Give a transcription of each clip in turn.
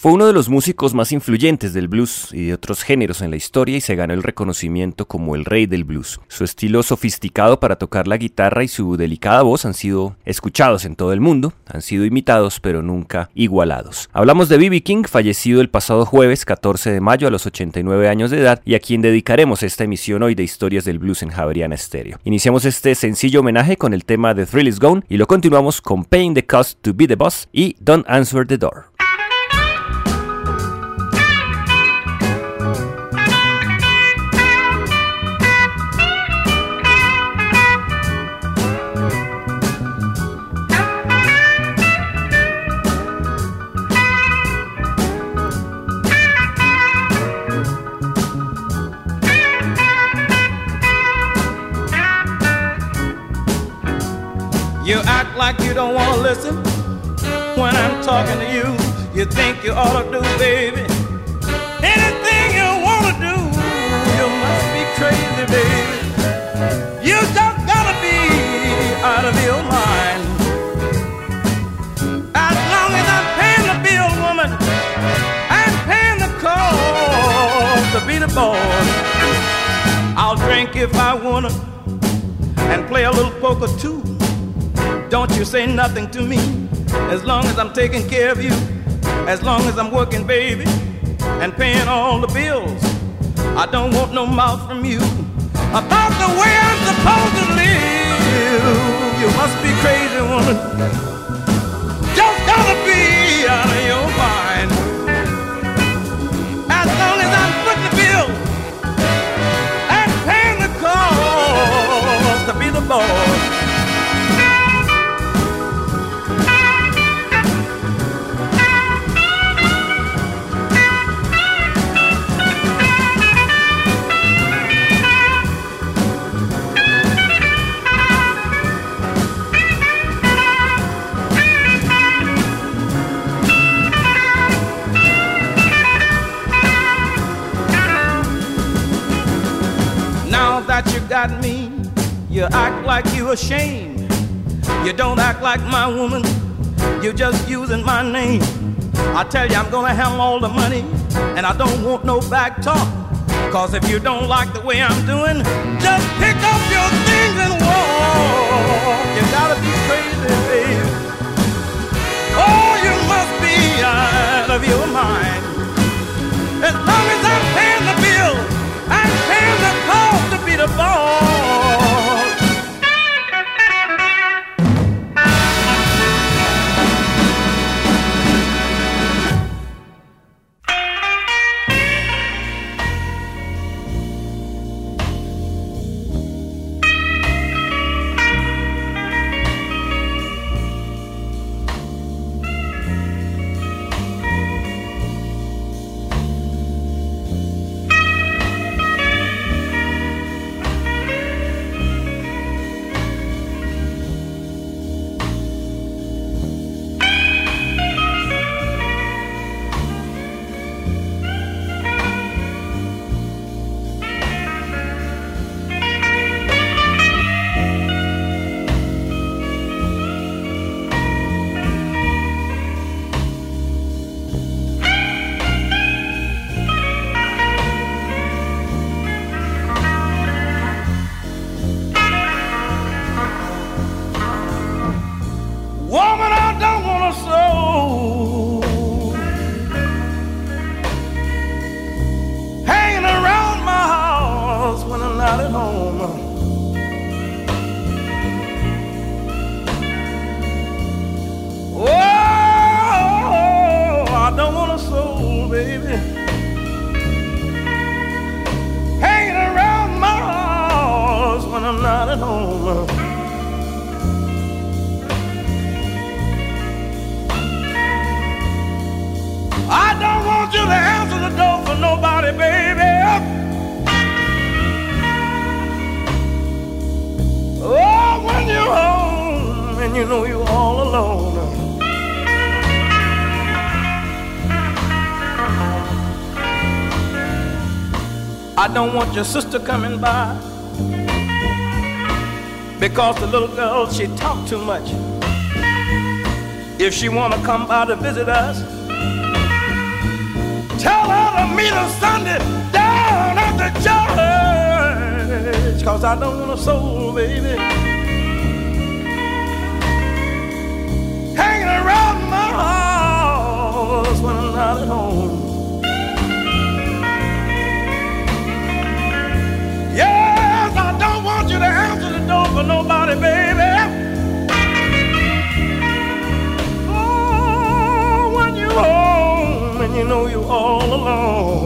Fue uno de los músicos más influyentes del blues y de otros géneros en la historia y se ganó el reconocimiento como el rey del blues. Su estilo sofisticado para tocar la guitarra y su delicada voz han sido escuchados en todo el mundo, han sido imitados pero nunca igualados. Hablamos de B.B. King, fallecido el pasado jueves 14 de mayo a los 89 años de edad y a quien dedicaremos esta emisión hoy de Historias del Blues en Javeriana Stereo. Iniciamos este sencillo homenaje con el tema de Thrill Is Gone y lo continuamos con Paying the Cost to Be the Boss y Don't Answer the Door. Like you don't want to listen when I'm talking to you. You think you ought to do, baby, anything you want to do. You must be crazy, baby. You just gotta be out of your mind. As long as I'm paying the bill, woman, I'm paying the cost to be the boss. I'll drink if I wanna and play a little poker too. Don't you say nothing to me as long as I'm taking care of you, as long as I'm working, baby, and paying all the bills. I don't want no mouth from you about the way got me. You act like you ashamed. You don't act like my woman. You're just using my name. I tell you, I'm gonna have all the money, and I don't want no back talk. Cause if you don't like the way I'm doing, just pick up your things and walk. You gotta be crazy, baby. Oh, you must be out of your mind. As long as I'm paying the bill, I'm paying the cost don't want your sister coming by because the little girl she talk too much. If she wanna come by to visit us, Tell her to meet us Sunday down at the church. Cause I don't want a soul, baby. You know you're all alone.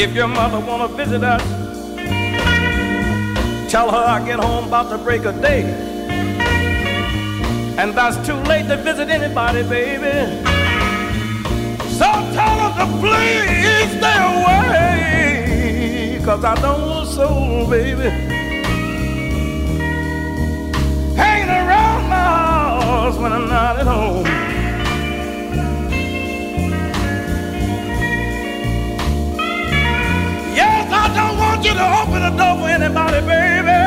If your mother wanna visit us, tell her I get home about the break of day. And that's too late to visit anybody, baby. So tell her to please stay away. Cause I don't want soul, baby. Hanging around my house when I'm not at home. The door for anybody, baby.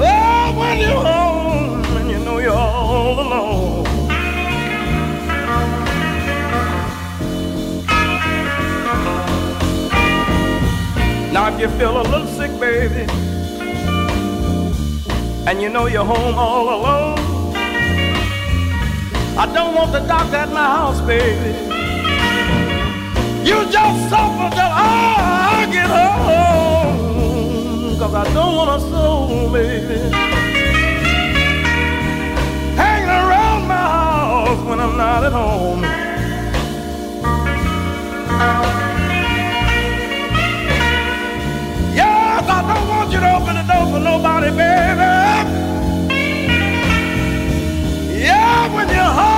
Oh, when you're home and you know you're all alone. Now, if you feel a little sick, baby, and you know you're home all alone, I don't want the doctor at my house, baby. You just suffer till I get home. Cause I don't want a soul, baby. Hanging around my house when I'm not at home. Yes, I don't want you to open the door for nobody, baby. Yeah, when you're home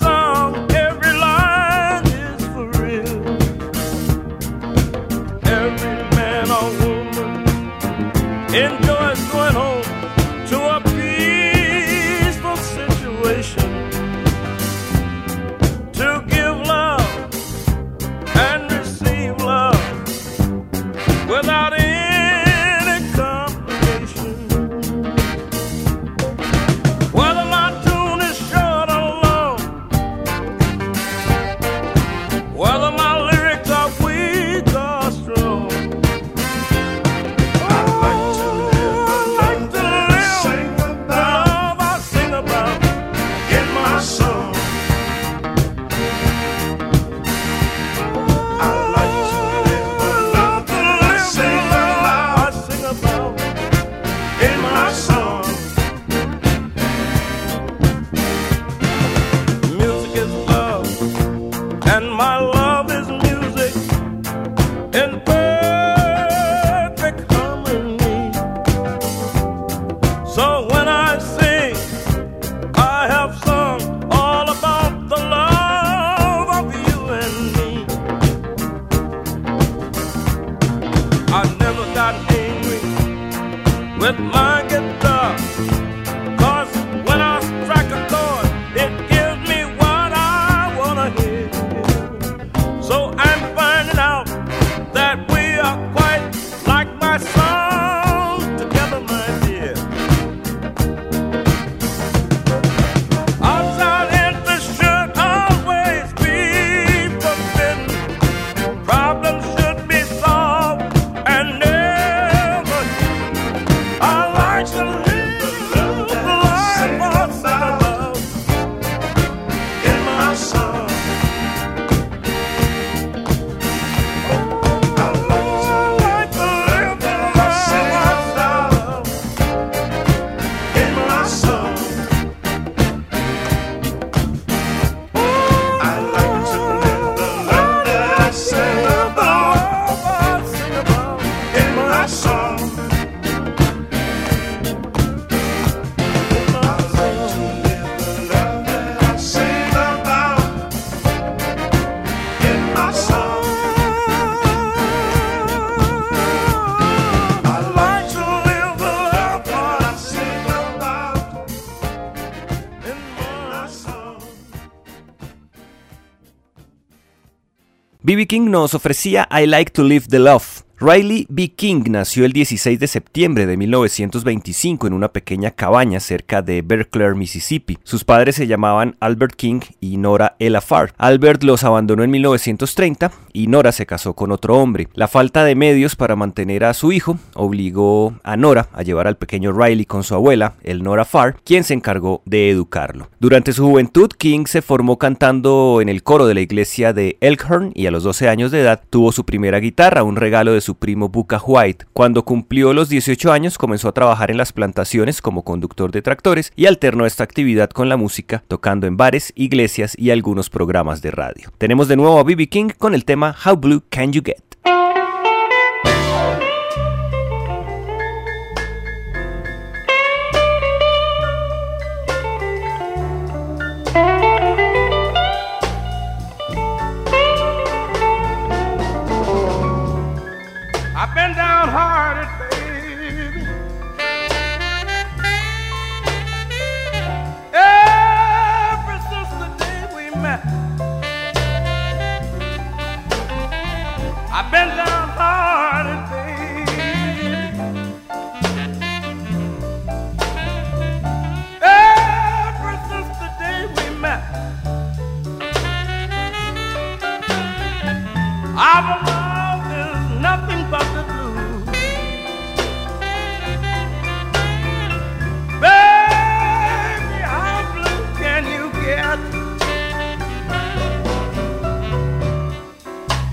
B.B. King nos ofrecía I Like to Live the Love, Riley B. King nació el 16 de septiembre de 1925 en una pequeña cabaña cerca de Berkeley, Mississippi. Sus padres se llamaban Albert King y Nora Ella Farr. Albert los abandonó en 1930 y Nora se casó con otro hombre. La falta de medios para mantener a su hijo obligó a Nora a llevar al pequeño Riley con su abuela, el Nora Farr, quien se encargó de educarlo. Durante su juventud, King se formó cantando en el coro de la iglesia de Elkhorn y a los 12 años de edad tuvo su primera guitarra, un regalo de su primo Buca White. Cuando cumplió los 18 años comenzó a trabajar en las plantaciones como conductor de tractores y alternó esta actividad con la música, tocando en bares, iglesias y algunos programas de radio. Tenemos de nuevo a B.B. King con el tema How Blue Can You Get? Our love nothing but the blues. Baby, how blue can you get?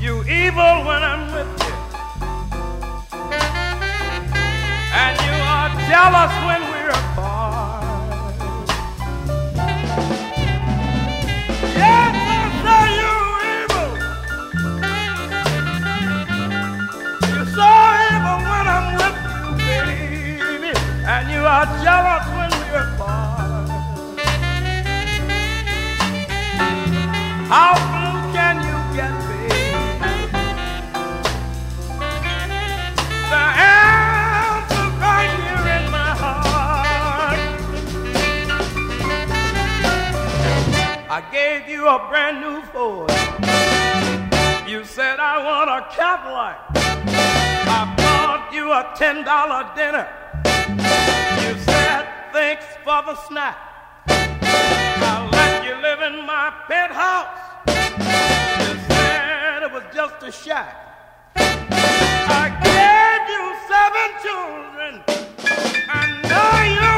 You evil when I'm with you. And you are jealous when we're apart. are jealous when we're far. How blue can you get me? The answer's right here in my heart. I gave you a brand new Ford. You said I want a Cadillac. I bought you a ten dollar dinner you said thanks for the snack. I let you live in my penthouse. You said it was just a shack. I gave you seven children. I know you.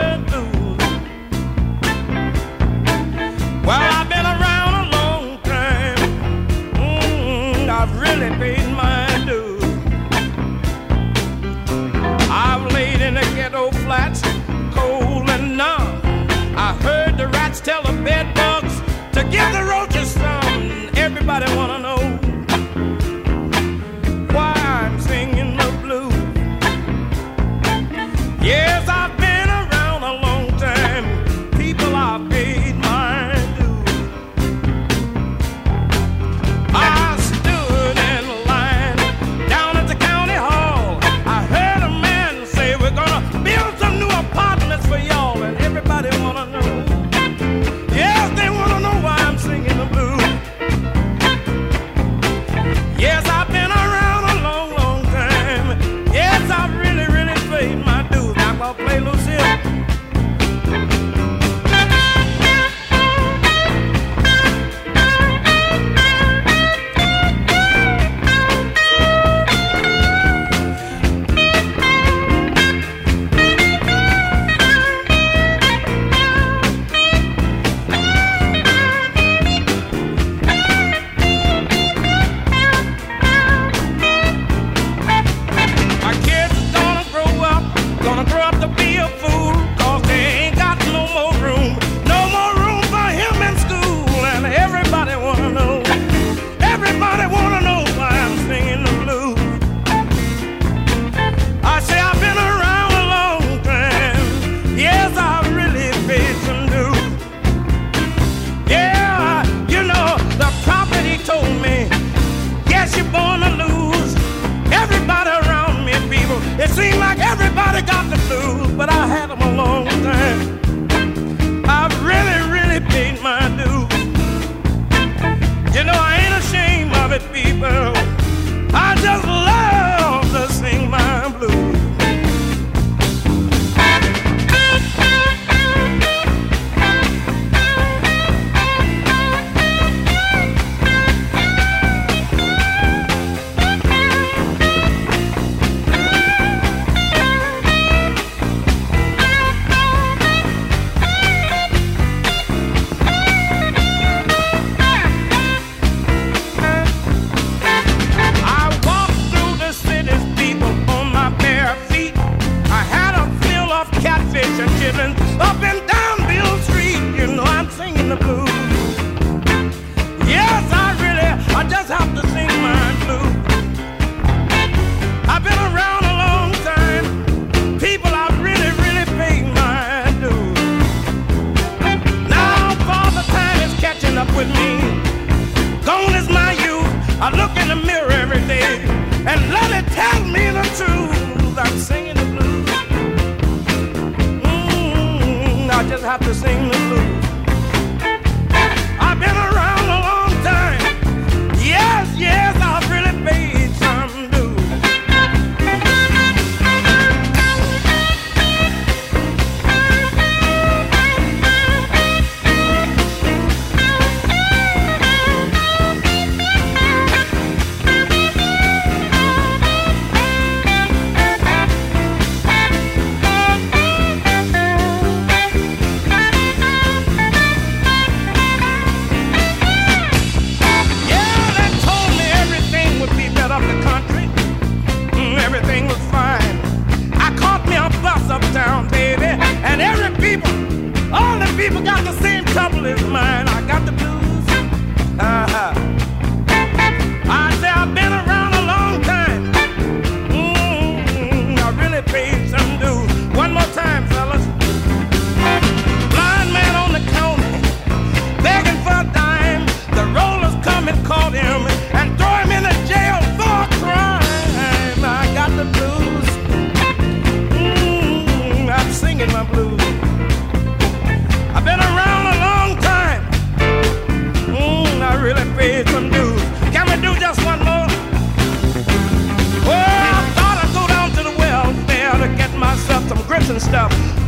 Give the road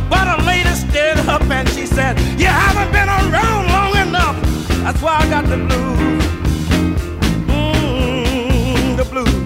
But a lady stood up and she said, You haven't been around long enough. That's why I got the blues. Mm, the blues.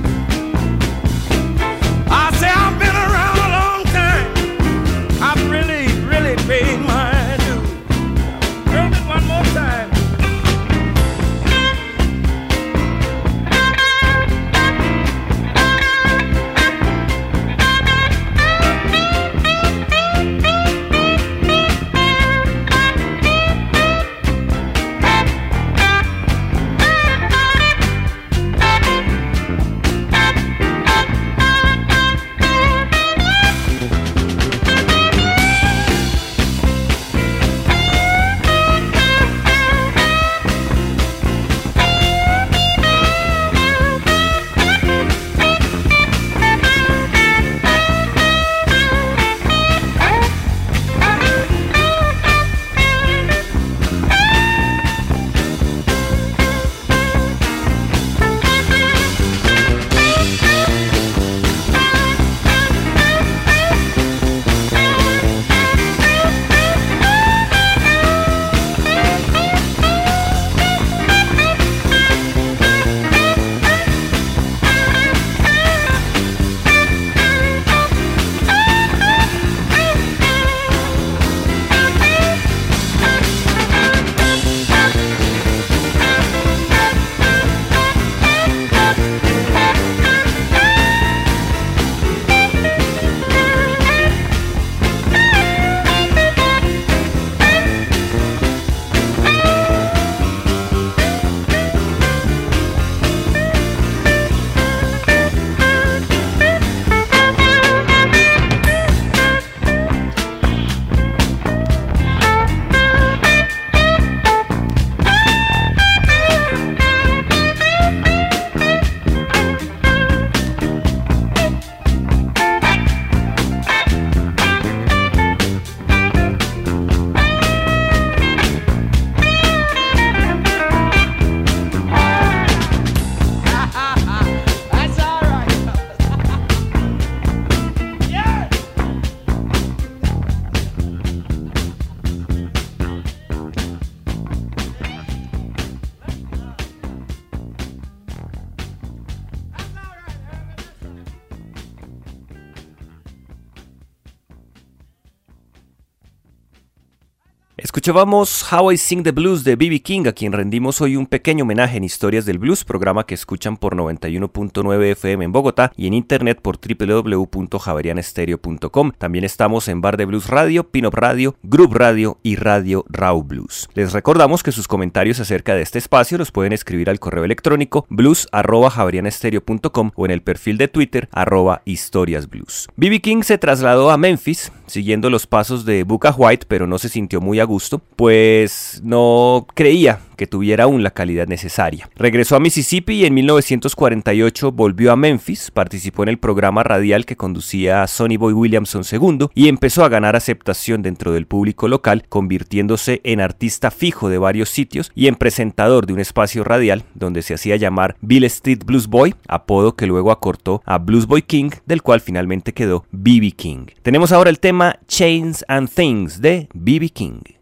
Escuchábamos How I Sing the Blues de B.B. King, a quien rendimos hoy un pequeño homenaje en Historias del Blues, programa que escuchan por 91.9 FM en Bogotá y en internet por www.javerianestereo.com. También estamos en Bar de Blues Radio, Pinop Radio, Group Radio y Radio Raw Blues. Les recordamos que sus comentarios acerca de este espacio los pueden escribir al correo electrónico blues.javerianestereo.com o en el perfil de Twitter arroba historiasblues. B.B. King se trasladó a Memphis siguiendo los pasos de Buca White, pero no se sintió muy a gusto pues no creía que tuviera aún la calidad necesaria. Regresó a Mississippi y en 1948 volvió a Memphis, participó en el programa radial que conducía Sonny Boy Williamson II y empezó a ganar aceptación dentro del público local, convirtiéndose en artista fijo de varios sitios y en presentador de un espacio radial donde se hacía llamar Bill Street Blues Boy, apodo que luego acortó a Blues Boy King, del cual finalmente quedó BB King. Tenemos ahora el tema Chains and Things de BB King.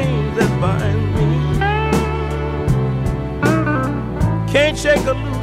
Chains that bind me. Can't shake or lose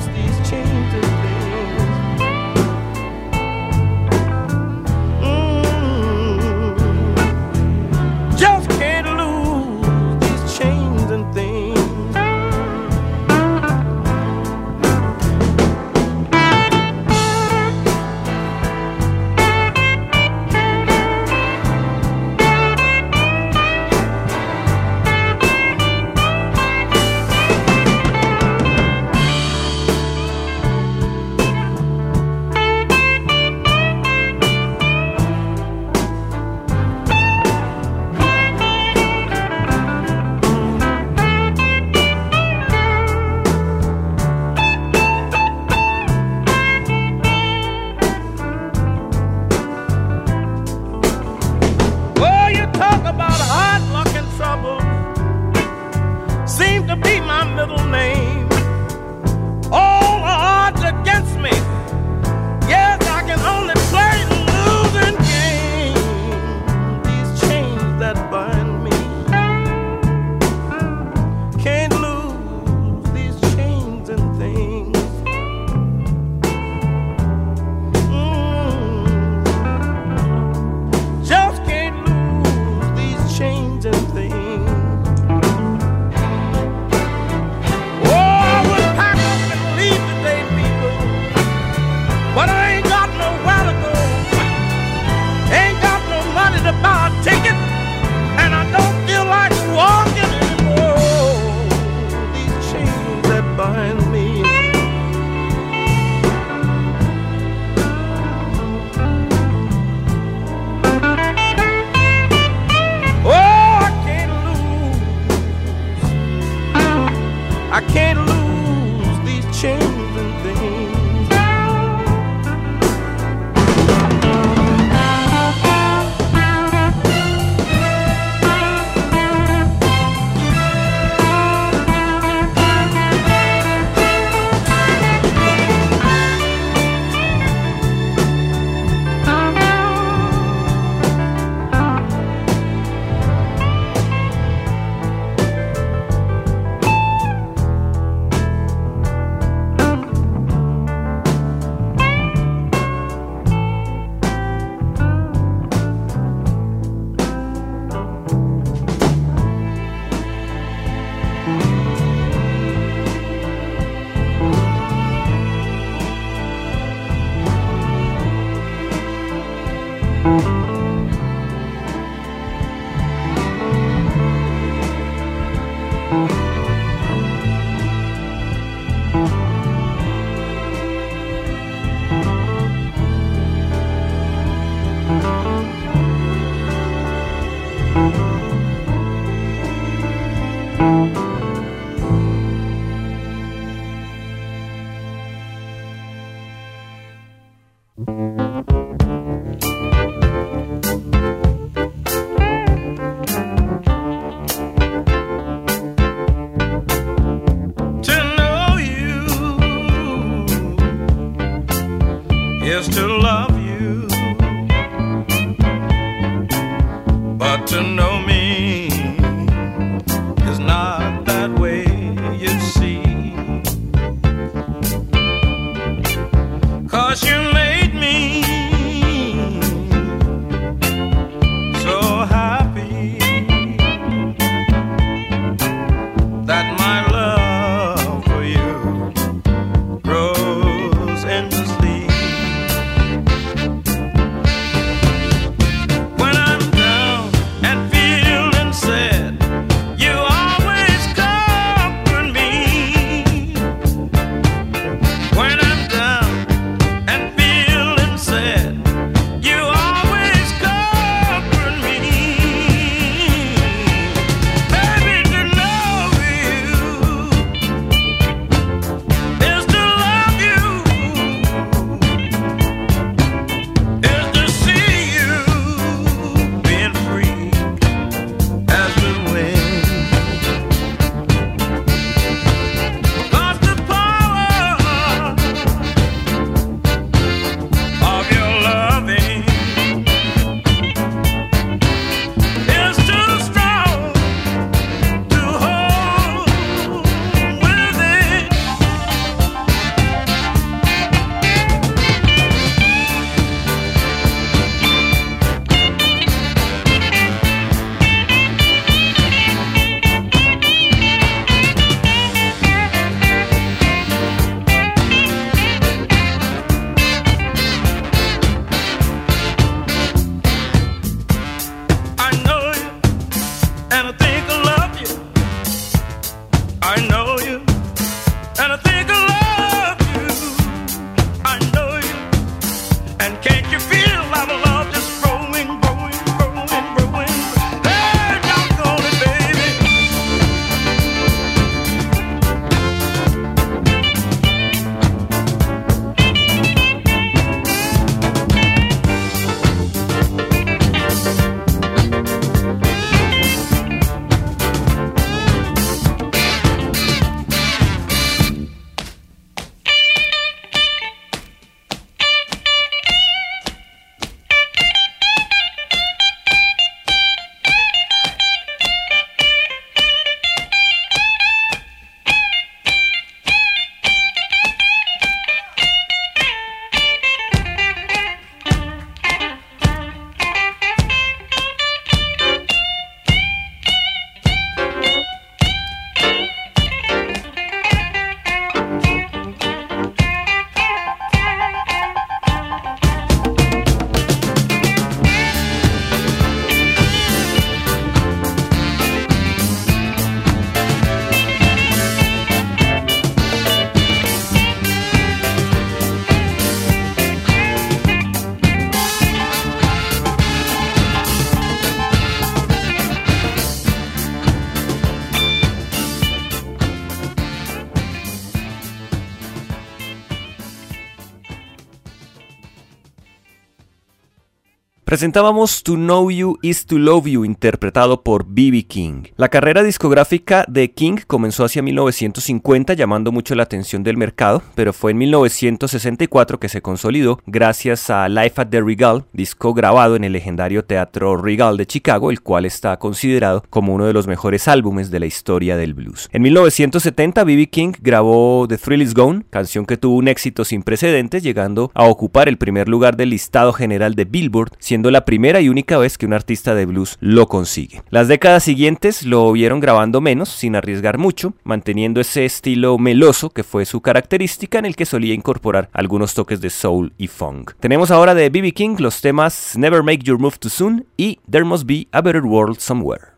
Presentábamos To Know You Is To Love You, interpretado por B.B. King. La carrera discográfica de King comenzó hacia 1950, llamando mucho la atención del mercado, pero fue en 1964 que se consolidó gracias a Life at the Regal, disco grabado en el legendario Teatro Regal de Chicago, el cual está considerado como uno de los mejores álbumes de la historia del blues. En 1970, B.B. King grabó The Thrill Is Gone, canción que tuvo un éxito sin precedentes, llegando a ocupar el primer lugar del listado general de Billboard, la primera y única vez que un artista de blues lo consigue. Las décadas siguientes lo vieron grabando menos, sin arriesgar mucho, manteniendo ese estilo meloso que fue su característica en el que solía incorporar algunos toques de soul y funk. Tenemos ahora de B.B. King los temas Never Make Your Move Too Soon y There Must Be a Better World Somewhere.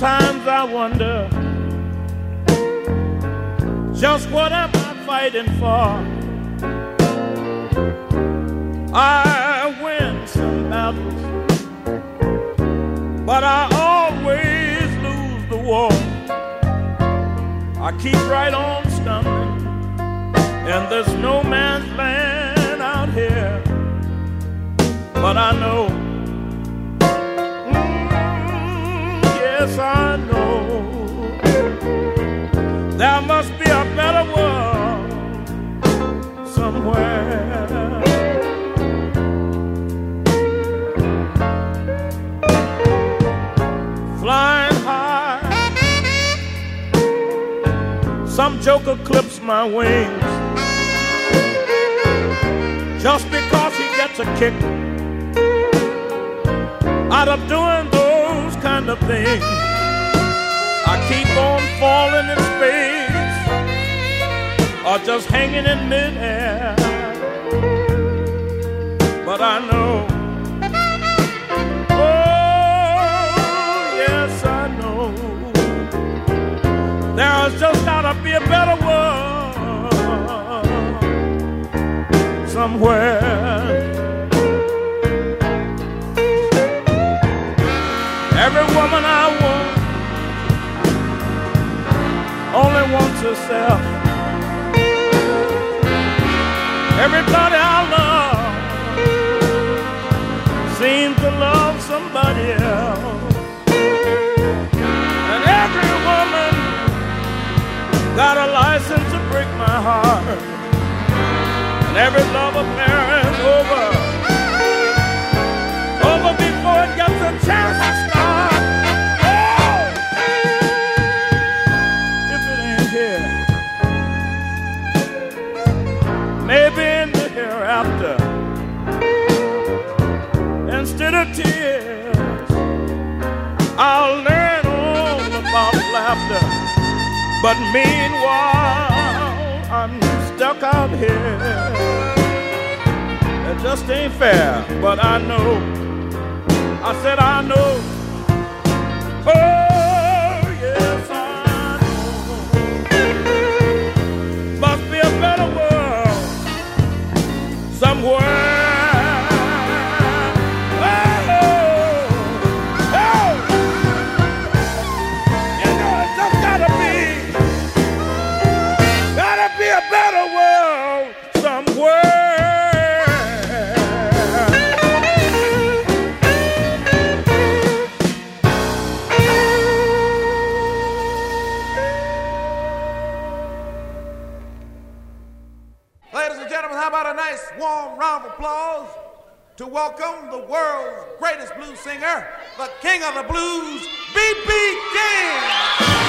Sometimes I wonder just what am I fighting for? I win some battles, but I always lose the war. I keep right on stumbling, and there's no man's land out here, but I know. Yes, I know there must be a better world somewhere. Flying high, some joker clips my wings just because he gets a kick out of doing those kind of things. Keep on falling in space or just hanging in midair. But I know, oh, yes, I know, there's just gotta be a better world somewhere. Every woman I herself. Everybody I love seems to love somebody else. And every woman got a license to break my heart. And every love affair is over. Over before it gets a chance But meanwhile, I'm stuck out here. It just ain't fair, but I know. I said I know. Oh. To welcome the world's greatest blues singer, the king of the blues, B.B. King.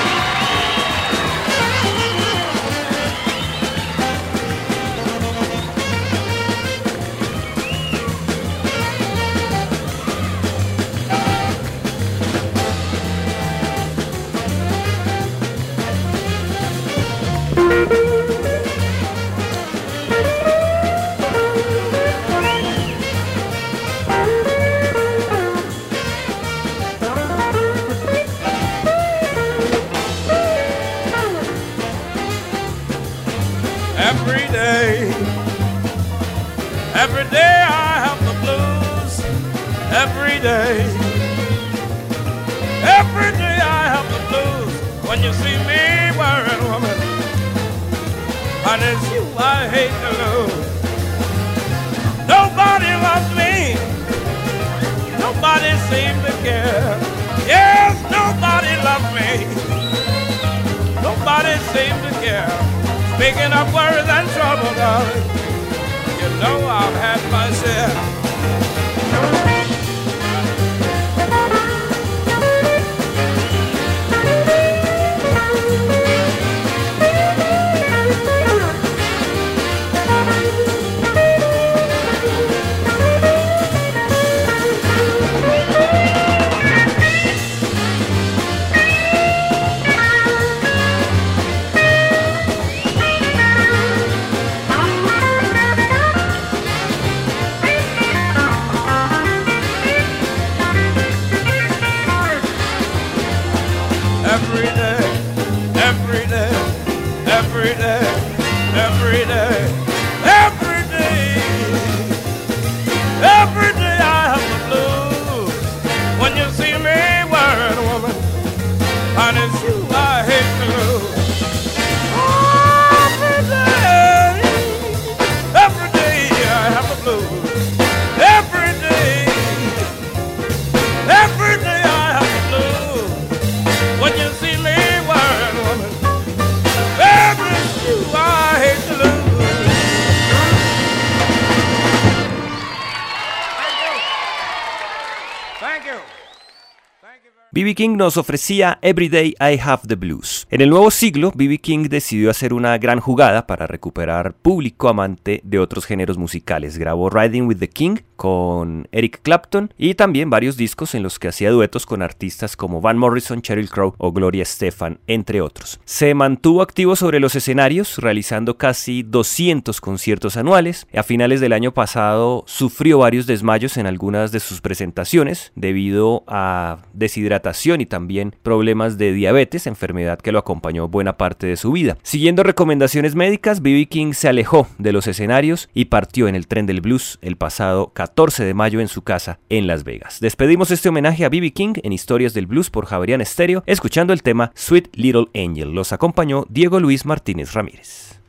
King nos ofrecía Everyday I Have the Blues. En el nuevo siglo, B.B. King decidió hacer una gran jugada para recuperar público amante de otros géneros musicales. Grabó Riding with the King con Eric Clapton y también varios discos en los que hacía duetos con artistas como Van Morrison, Cheryl Crow o Gloria Estefan, entre otros. Se mantuvo activo sobre los escenarios, realizando casi 200 conciertos anuales. A finales del año pasado sufrió varios desmayos en algunas de sus presentaciones debido a deshidratación y también problemas de diabetes, enfermedad que lo acompañó buena parte de su vida. Siguiendo recomendaciones médicas, B.B. King se alejó de los escenarios y partió en el tren del blues el pasado 14 de mayo en su casa en Las Vegas. Despedimos este homenaje a B.B. King en Historias del Blues por Javerian Estéreo, escuchando el tema Sweet Little Angel. Los acompañó Diego Luis Martínez Ramírez.